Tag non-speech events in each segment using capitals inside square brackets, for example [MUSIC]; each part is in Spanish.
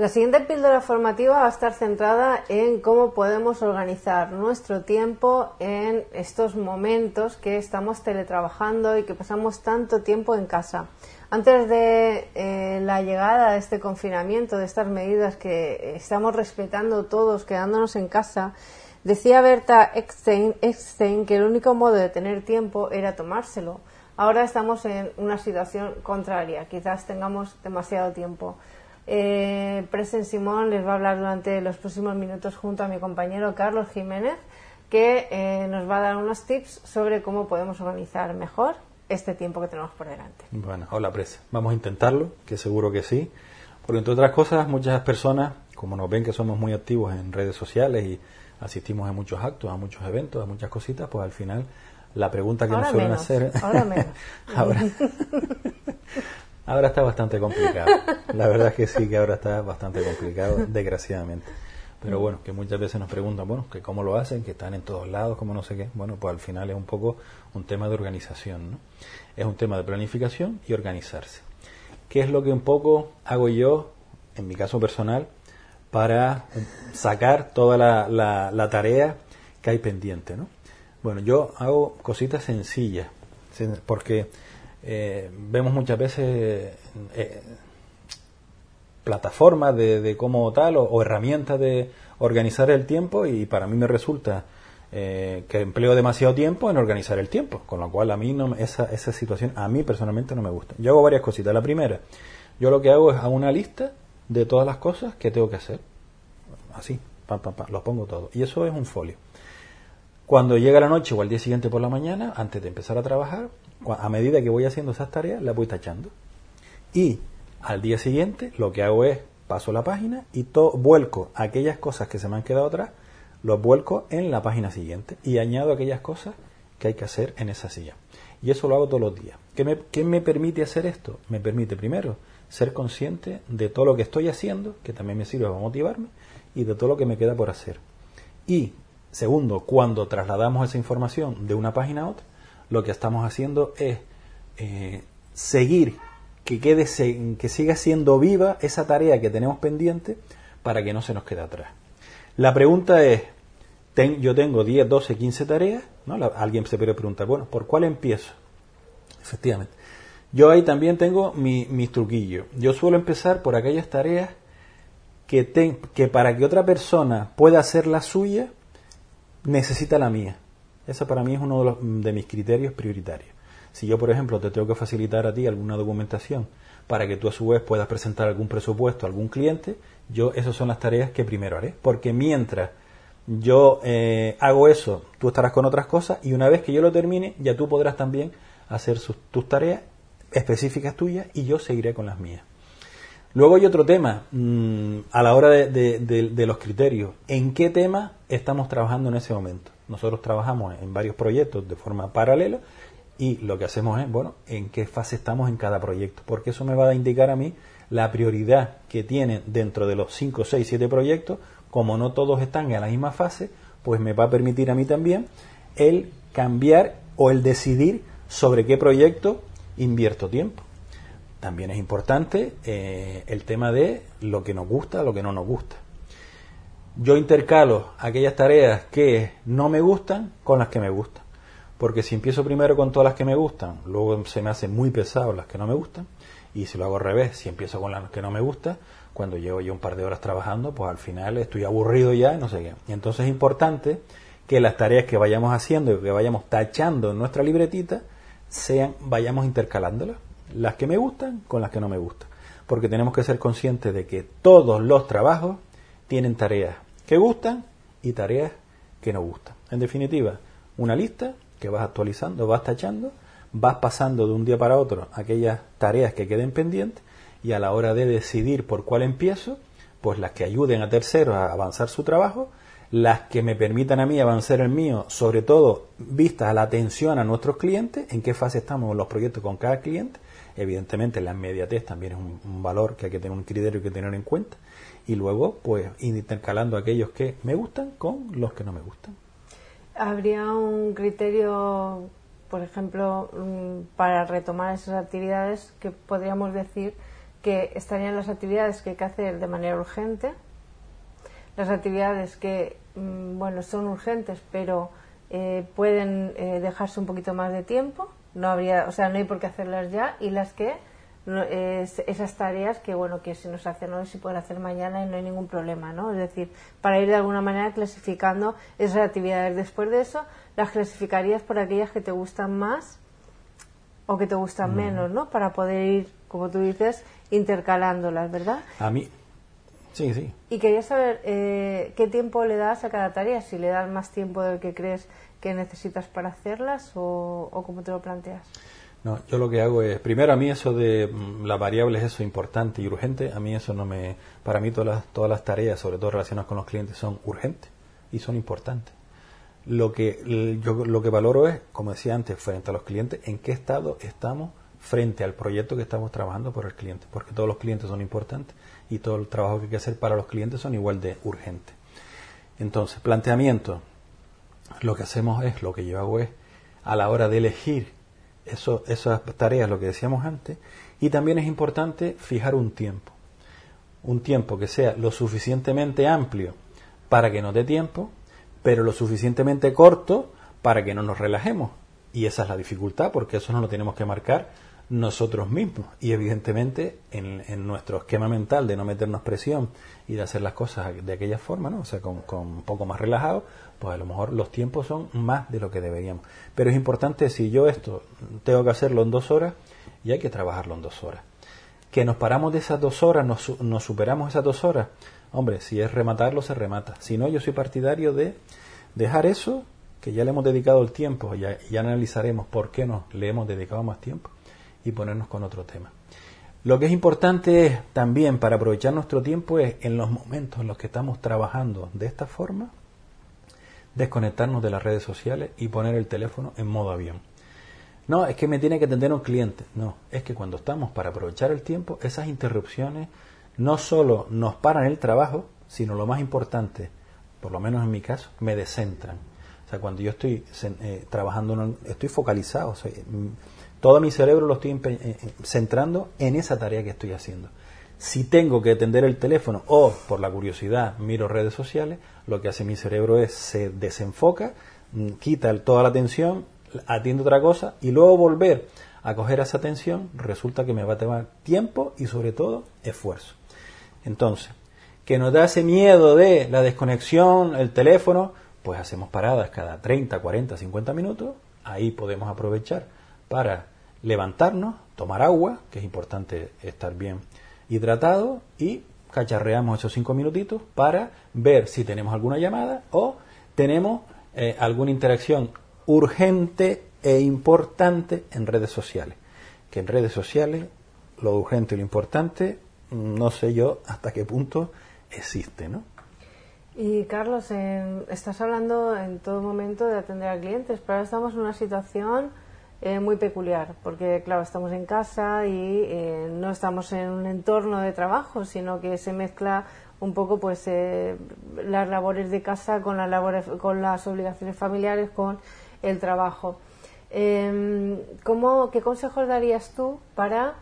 La siguiente píldora formativa va a estar centrada en cómo podemos organizar nuestro tiempo en estos momentos que estamos teletrabajando y que pasamos tanto tiempo en casa. Antes de eh, la llegada de este confinamiento, de estas medidas que estamos respetando todos, quedándonos en casa, decía Berta Eckstein, que el único modo de tener tiempo era tomárselo. Ahora estamos en una situación contraria, quizás tengamos demasiado tiempo. Eh, Presen Simón les va a hablar durante los próximos minutos junto a mi compañero Carlos Jiménez, que eh, nos va a dar unos tips sobre cómo podemos organizar mejor este tiempo que tenemos por delante. Bueno, hola Presen. Vamos a intentarlo, que seguro que sí, porque entre otras cosas muchas personas, como nos ven que somos muy activos en redes sociales y asistimos a muchos actos, a muchos eventos, a muchas cositas, pues al final la pregunta que nos suelen hacer ahora menos. [LAUGHS] ahora, [LAUGHS] Ahora está bastante complicado. La verdad es que sí, que ahora está bastante complicado, [LAUGHS] desgraciadamente. Pero bueno, que muchas veces nos preguntan, bueno, que cómo lo hacen, que están en todos lados, como no sé qué. Bueno, pues al final es un poco un tema de organización, ¿no? Es un tema de planificación y organizarse. ¿Qué es lo que un poco hago yo, en mi caso personal, para sacar toda la, la tarea que hay pendiente, ¿no? Bueno, yo hago cositas sencillas, porque eh, vemos muchas veces eh, plataformas de, cómo tal o, herramientas de organizar el tiempo y para mí me resulta eh, que empleo demasiado tiempo en organizar el tiempo, con lo cual a mí no, esa, esa situación a mí personalmente no me gusta. Yo hago varias cositas. La primera, yo lo que hago es hago una lista de todas las cosas que tengo que hacer. Así, pam, pam, pam, los pongo todo. Y eso es un folio. Cuando llega la noche o al día siguiente por la mañana, antes de empezar a trabajar, a medida que voy haciendo esas tareas, las voy tachando. Y al día siguiente lo que hago es paso la página y vuelco aquellas cosas que se me han quedado atrás, los vuelco en la página siguiente y añado aquellas cosas que hay que hacer en esa silla. Y eso lo hago todos los días. ¿Qué me, ¿Qué me permite hacer esto? Me permite primero ser consciente de todo lo que estoy haciendo, que también me sirve para motivarme, y de todo lo que me queda por hacer. Y Segundo, cuando trasladamos esa información de una página a otra, lo que estamos haciendo es eh, seguir que, quede, que siga siendo viva esa tarea que tenemos pendiente para que no se nos quede atrás. La pregunta es, yo tengo 10, 12, 15 tareas, ¿no? alguien se puede preguntar, bueno, ¿por cuál empiezo? Efectivamente. Yo ahí también tengo mi, mis truquillos. Yo suelo empezar por aquellas tareas que, que para que otra persona pueda hacer la suya, necesita la mía. Ese para mí es uno de, mis criterios prioritarios. Si yo, por ejemplo, te tengo que facilitar a ti alguna documentación para que tú a su vez puedas presentar algún presupuesto a algún cliente, yo esas son las tareas que primero haré. Porque mientras yo eh, hago eso, tú estarás con otras cosas y una vez que yo lo termine, ya tú podrás también hacer tus tareas específicas tuyas y yo seguiré con las mías. Luego hay otro tema mm, a la hora de, los criterios. ¿En qué tema estamos trabajando en ese momento? Nosotros trabajamos en varios proyectos de forma paralela y lo que hacemos es, bueno, en qué fase estamos en cada proyecto, porque eso me va a indicar a mí la prioridad que tiene dentro de los 5, 6, 7 proyectos, como no todos están en la misma fase, pues me va a permitir a mí también el cambiar o el decidir sobre qué proyecto invierto tiempo. También es importante eh, el tema de lo que nos gusta, lo que no nos gusta. Yo intercalo aquellas tareas que no me gustan con las que me gustan. Porque si empiezo primero con todas las que me gustan, luego se me hacen muy pesados las que no me gustan. Y si lo hago al revés, si empiezo con las que no me gustan, cuando llevo yo un par de horas trabajando, pues al final estoy aburrido ya, no sé qué. Y entonces es importante que las tareas que vayamos haciendo y que vayamos tachando en nuestra libretita, sean, vayamos intercalándolas las que me gustan con las que no me gustan. Porque tenemos que ser conscientes de que todos los trabajos tienen tareas que gustan y tareas que no gustan. En definitiva, una lista que vas actualizando, vas tachando, vas pasando de un día para otro aquellas tareas que queden pendientes y a la hora de decidir por cuál empiezo, pues las que ayuden a terceros a avanzar su trabajo, las que me permitan a mí avanzar el mío, sobre todo vistas a la atención a nuestros clientes, en qué fase estamos los proyectos con cada cliente. Evidentemente la inmediatez también es un, valor que hay que tener un criterio que tener en cuenta. Y luego, pues, intercalando aquellos que me gustan con los que no me gustan. ¿Habría un criterio, por ejemplo, mm, para retomar esas actividades que podríamos decir que estarían las actividades que hay que hacer de manera urgente, las actividades que mm, bueno son urgentes pero eh, pueden eh, dejarse un poquito más de tiempo no habría o sea no hay por qué hacerlas ya y las que esas tareas que bueno que si nos hacen hoy se pueden hacer mañana y no hay ningún problema no es decir para ir de alguna manera clasificando esas actividades. Después de eso las clasificarías por aquellas que te gustan más o que te gustan mm. menos no para poder ir como tú dices intercalándolas verdad a mí Sí, sí. Y quería saber eh, qué tiempo le das a cada tarea, si le das más tiempo del que crees que necesitas para hacerlas o, o cómo te lo planteas. No, yo lo que hago es, primero a mí eso de mm, las variables, eso importante y urgente, a mí eso no me, para mí todas las, todas las tareas, sobre todo relacionadas con los clientes, son urgentes y son importantes. Lo que yo lo que valoro es, como decía antes, frente a los clientes, en qué estado estamos frente al proyecto que estamos trabajando por el cliente, porque todos los clientes son importantes y todo el trabajo que hay que hacer para los clientes son igual de urgentes. Entonces, planteamiento. Lo que hacemos es, lo que yo hago es, a la hora de elegir esas tareas, lo que decíamos antes, y también es importante fijar un tiempo. Un tiempo que sea lo suficientemente amplio para que nos dé tiempo, pero lo suficientemente corto para que no nos relajemos. Y esa es la dificultad, porque eso no lo tenemos que marcar nosotros mismos. Y evidentemente en, nuestro esquema mental de no meternos presión y de hacer las cosas de aquella forma, ¿no? o sea, con, un poco más relajado, pues a lo mejor los tiempos son más de lo que deberíamos. Pero es importante, si yo esto tengo que hacerlo en dos horas, y hay que trabajarlo en dos horas. Que nos paramos de esas dos horas, nos, nos superamos esas dos horas, hombre, si es rematarlo, se remata. Si no, yo soy partidario de dejar eso, que ya le hemos dedicado el tiempo, y ya analizaremos por qué no le hemos dedicado más tiempo y ponernos con otro tema. Lo que es importante también para aprovechar nuestro tiempo es en los momentos en los que estamos trabajando de esta forma, desconectarnos de las redes sociales y poner el teléfono en modo avión. No, es que me tiene que atender un cliente. No, es que cuando estamos para aprovechar el tiempo, esas interrupciones no solo nos paran el trabajo, sino lo más importante, por lo menos en mi caso, me descentran. O sea, cuando yo estoy eh, trabajando, estoy focalizado, todo mi cerebro lo estoy eh, eh, centrando en esa tarea que estoy haciendo. Si tengo que atender el teléfono o por la curiosidad miro redes sociales, lo que hace mi cerebro es se desenfoca, mm, quita toda la atención, atiende otra cosa y luego volver a coger esa atención resulta que me va a tomar tiempo y sobre todo esfuerzo. Entonces, que nos da ese miedo de la desconexión, el teléfono, pues hacemos paradas cada 30, 40, 50 minutos, ahí podemos aprovechar para levantarnos, tomar agua, que es importante estar bien hidratado, y cacharreamos esos cinco minutitos para ver si tenemos alguna llamada o tenemos eh, alguna interacción urgente e importante en redes sociales. Que en redes sociales lo urgente y lo importante, no sé yo hasta qué punto existe, ¿no? Y Carlos, estás hablando en todo momento de atender a clientes, pero ahora estamos en una situación eh, muy peculiar, porque claro, estamos en casa y eh, no estamos en un entorno de trabajo, sino que se mezcla un poco pues eh, las labores de casa con las labores, con las obligaciones familiares, con el trabajo. Em, ¿cómo, ¿Qué consejos darías tú para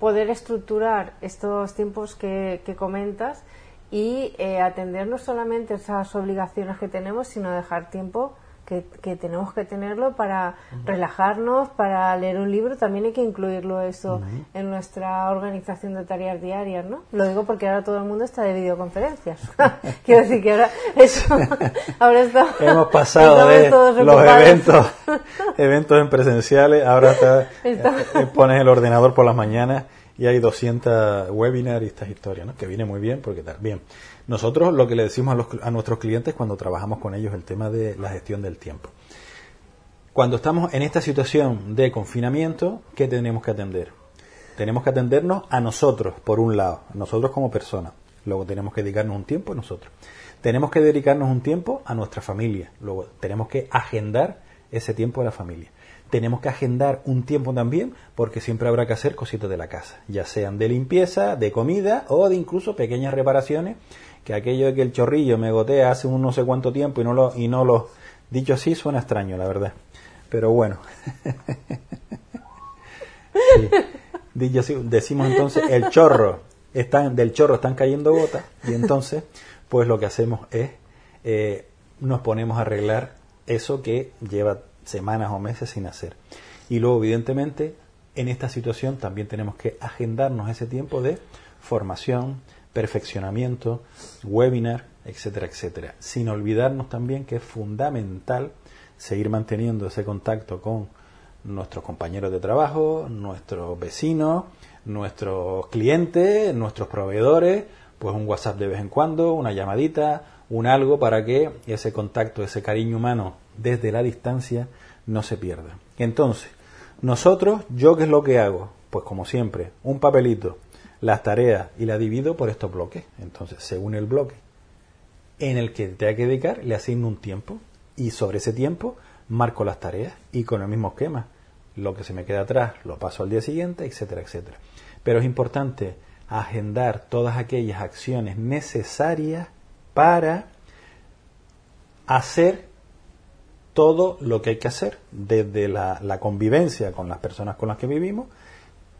poder estructurar estos tiempos que, que comentas y atender no solamente esas obligaciones que tenemos, sino dejar tiempo que, tenemos que tenerlo para relajarnos, para leer un libro, también hay que incluirlo eso en nuestra organización de tareas diarias, ¿no? Lo digo porque ahora todo el mundo está de videoconferencias. [LAUGHS] [LAUGHS] Quiero decir que ahora eso, [LAUGHS] ahora está, hemos pasado de los eventos, eventos en presenciales, ahora está, eh, pones el ordenador por las mañanas y hay 200 webinars y estas historias, ¿no? Que viene muy bien porque tal. Bien. Nosotros lo que le decimos a, nuestros clientes cuando trabajamos con ellos el tema de la gestión del tiempo. Cuando estamos en esta situación de confinamiento, ¿qué tenemos que atender? Tenemos que atendernos a nosotros, por un lado, nosotros como personas. Luego tenemos que dedicarnos un tiempo a nosotros. Tenemos que dedicarnos un tiempo a nuestra familia. Luego tenemos que agendar ese tiempo a la familia. Tenemos que agendar un tiempo también porque siempre habrá que hacer cositas de la casa, ya sean de limpieza, de comida o de incluso pequeñas reparaciones, que aquello de que el chorrillo me gotea hace un no sé cuánto tiempo y no lo, y no lo, dicho así suena extraño, la verdad. Pero bueno. [LAUGHS] Dicho así, decimos entonces el chorro, están, del chorro están cayendo gotas y entonces pues lo que hacemos es eh, nos ponemos a arreglar eso que lleva semanas o meses sin hacer. Y luego, evidentemente, en esta situación también tenemos que agendarnos ese tiempo de formación, perfeccionamiento, webinar, etcétera, etcétera. Sin olvidarnos también que es fundamental seguir manteniendo ese contacto con nuestros compañeros de trabajo, nuestros vecinos, nuestros clientes, nuestros proveedores, pues un WhatsApp de vez en cuando, una llamadita, un algo para que ese contacto, ese cariño humano desde la distancia no se pierda. Entonces, nosotros, ¿yo qué es lo que hago? Pues como siempre, un papelito, las tareas y la divido por estos bloques. Entonces, según el bloque en el que te hay que dedicar, le asigno un tiempo y sobre ese tiempo marco las tareas y con el mismo esquema. Lo que se me queda atrás lo paso al día siguiente, etcétera, etcétera. Pero es importante agendar todas aquellas acciones necesarias para hacer todo lo que hay que hacer, desde la, convivencia con las personas con las que vivimos,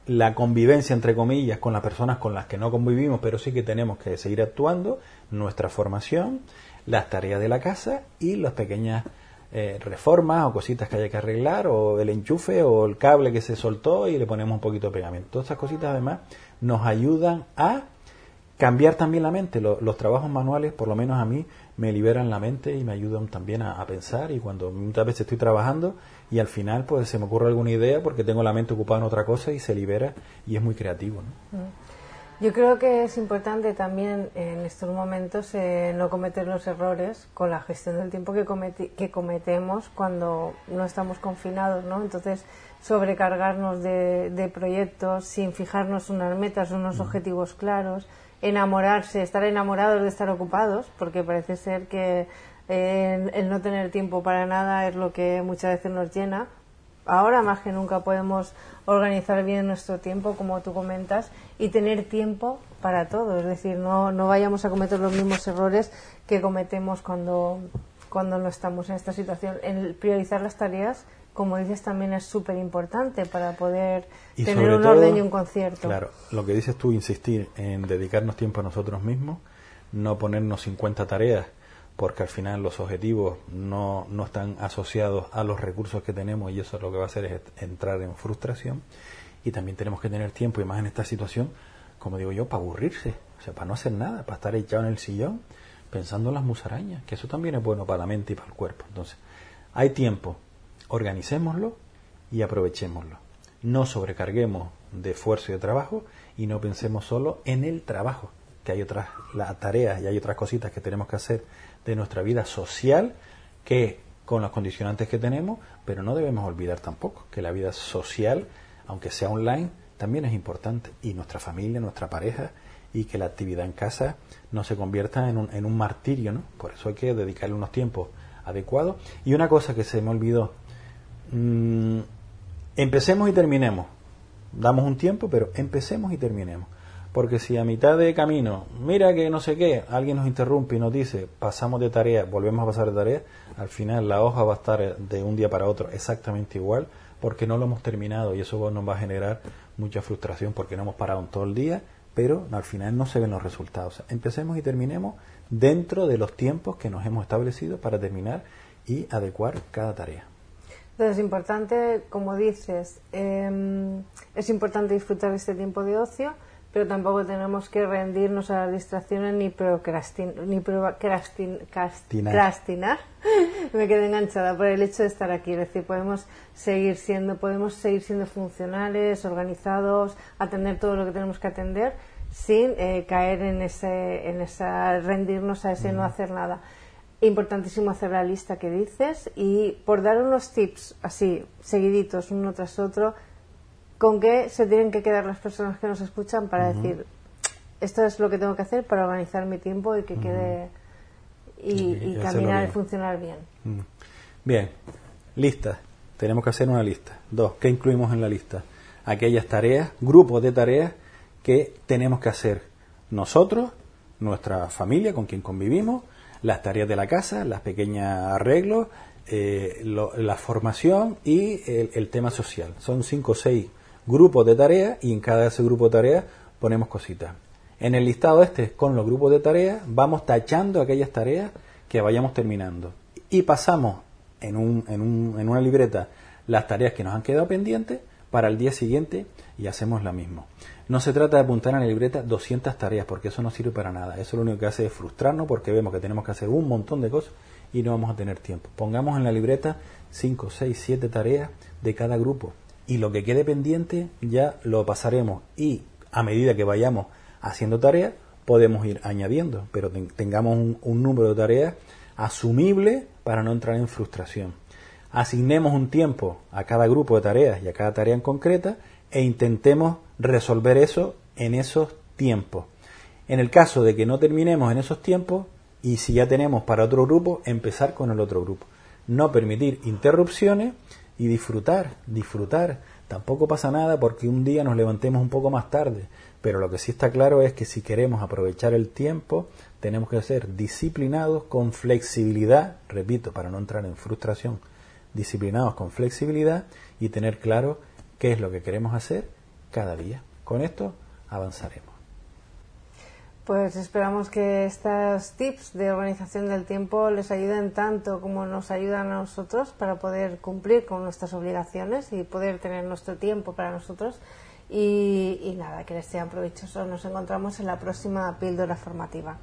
la convivencia, entre comillas, con las personas con las que no convivimos, pero sí que tenemos que seguir actuando, nuestra formación, las tareas de la casa y las pequeñas eh, reformas o cositas que haya que arreglar, o el enchufe o el cable que se soltó y le ponemos un poquito de pegamento. Todas estas cositas además nos ayudan a cambiar también la mente. Los, trabajos manuales, por lo menos a mí, me liberan la mente y me ayudan también a, pensar. Y cuando muchas veces estoy trabajando y al final pues se me ocurre alguna idea porque tengo la mente ocupada en otra cosa y se libera y es muy creativo. ¿no? Yo creo que es importante también en estos momentos eh, no cometer los errores con la gestión del tiempo que, que cometemos cuando no estamos confinados, ¿no? Entonces, sobrecargarnos de, proyectos sin fijarnos unas metas, unos objetivos claros, enamorarse, estar enamorados de estar ocupados, porque parece ser que eh, el no tener tiempo para nada es lo que muchas veces nos llena. Ahora más que nunca podemos organizar bien nuestro tiempo, como tú comentas, y tener tiempo para todo. Es decir, no, no vayamos a cometer los mismos errores que cometemos cuando, cuando no estamos en esta situación. El priorizar las tareas, como dices, también es súper importante para poder tener un orden y un concierto. Claro, lo que dices tú, insistir en dedicarnos tiempo a nosotros mismos, no ponernos 50 tareas porque al final los objetivos no, no están asociados a los recursos que tenemos y eso lo que va a hacer es entrar en frustración y también tenemos que tener tiempo y más en esta situación, como digo yo, para aburrirse, o sea, para no hacer nada, para estar echado en el sillón pensando en las musarañas, que eso también es bueno para la mente y para el cuerpo. Entonces, hay tiempo, organicémoslo y aprovechémoslo. No sobrecarguemos de esfuerzo y de trabajo y no pensemos solo en el trabajo, que hay otras tareas y hay otras cositas que tenemos que hacer de nuestra vida social que con los condicionantes que tenemos, pero no debemos olvidar tampoco que la vida social, aunque sea online, también es importante y nuestra familia, nuestra pareja y que la actividad en casa no se convierta en un, en un martirio, ¿no? Por eso hay que dedicarle unos tiempos adecuados. Y una cosa que se me olvidó, mm, empecemos y terminemos. Damos un tiempo, pero empecemos y terminemos. Porque si a mitad de camino, mira que no sé qué, alguien nos interrumpe y nos dice, pasamos de tarea, volvemos a pasar de tarea, al final la hoja va a estar de un día para otro exactamente igual, porque no lo hemos terminado y eso nos va a generar mucha frustración porque no hemos parado en todo el día, pero al final no se ven los resultados. Empecemos y terminemos dentro de los tiempos que nos hemos establecido para terminar y adecuar cada tarea. Entonces es importante, como dices, em, es importante disfrutar de este tiempo de ocio, pero tampoco tenemos que rendirnos a las distracciones ni procrastinar, ni procrastinar. [LAUGHS] Me quedé enganchada por el hecho de estar aquí. Es decir, podemos seguir siendo, podemos seguir siendo funcionales, organizados, atender todo lo que tenemos que atender sin eh, caer en ese, en esa rendirnos a ese no hacer nada. Importantísimo hacer la lista que dices y por dar unos tips así seguiditos uno tras otro con qué se tienen que quedar las personas que nos escuchan para decir esto es lo que tengo que hacer para organizar mi tiempo y que quede y, caminar y funcionar bien. Bien, lista. Tenemos que hacer una lista. Dos, ¿qué incluimos en la lista? Aquellas tareas, grupos de tareas que tenemos que hacer nosotros, nuestra familia con quien convivimos, las tareas de la casa, las pequeñas arreglos, eh, la formación y el, tema social. Son cinco o seis grupos de tareas y en cada ese grupo de tareas ponemos cositas. En el listado este, con los grupos de tareas, vamos tachando aquellas tareas que vayamos terminando. Y pasamos en, un, en, un, en una libreta las tareas que nos han quedado pendientes para el día siguiente y hacemos la misma. No se trata de apuntar en la libreta 200 tareas porque eso no sirve para nada. Eso lo único que hace es frustrarnos porque vemos que tenemos que hacer un montón de cosas y no vamos a tener tiempo. Pongamos en la libreta 5, 6, 7 tareas de cada grupo y lo que quede pendiente ya lo pasaremos y a medida que vayamos haciendo tareas podemos ir añadiendo, pero tengamos un número de tareas asumible para no entrar en frustración. Asignemos un tiempo a cada grupo de tareas y a cada tarea en concreta e intentemos resolver eso en esos tiempos. En el caso de que no terminemos en esos tiempos, y si ya tenemos para otro grupo, empezar con el otro grupo. No permitir interrupciones y disfrutar, disfrutar. Tampoco pasa nada porque un día nos levantemos un poco más tarde, pero lo que sí está claro es que si queremos aprovechar el tiempo, tenemos que ser disciplinados con flexibilidad, repito, para no entrar en frustración, disciplinados con flexibilidad y tener claro qué es lo que queremos hacer cada día. Con esto avanzaremos. Pues esperamos que estos tips de organización del tiempo les ayuden tanto como nos ayudan a nosotros para poder cumplir con nuestras obligaciones y poder tener nuestro tiempo para nosotros. Y, nada, que les sean provechosos. Nos encontramos en la próxima píldora formativa.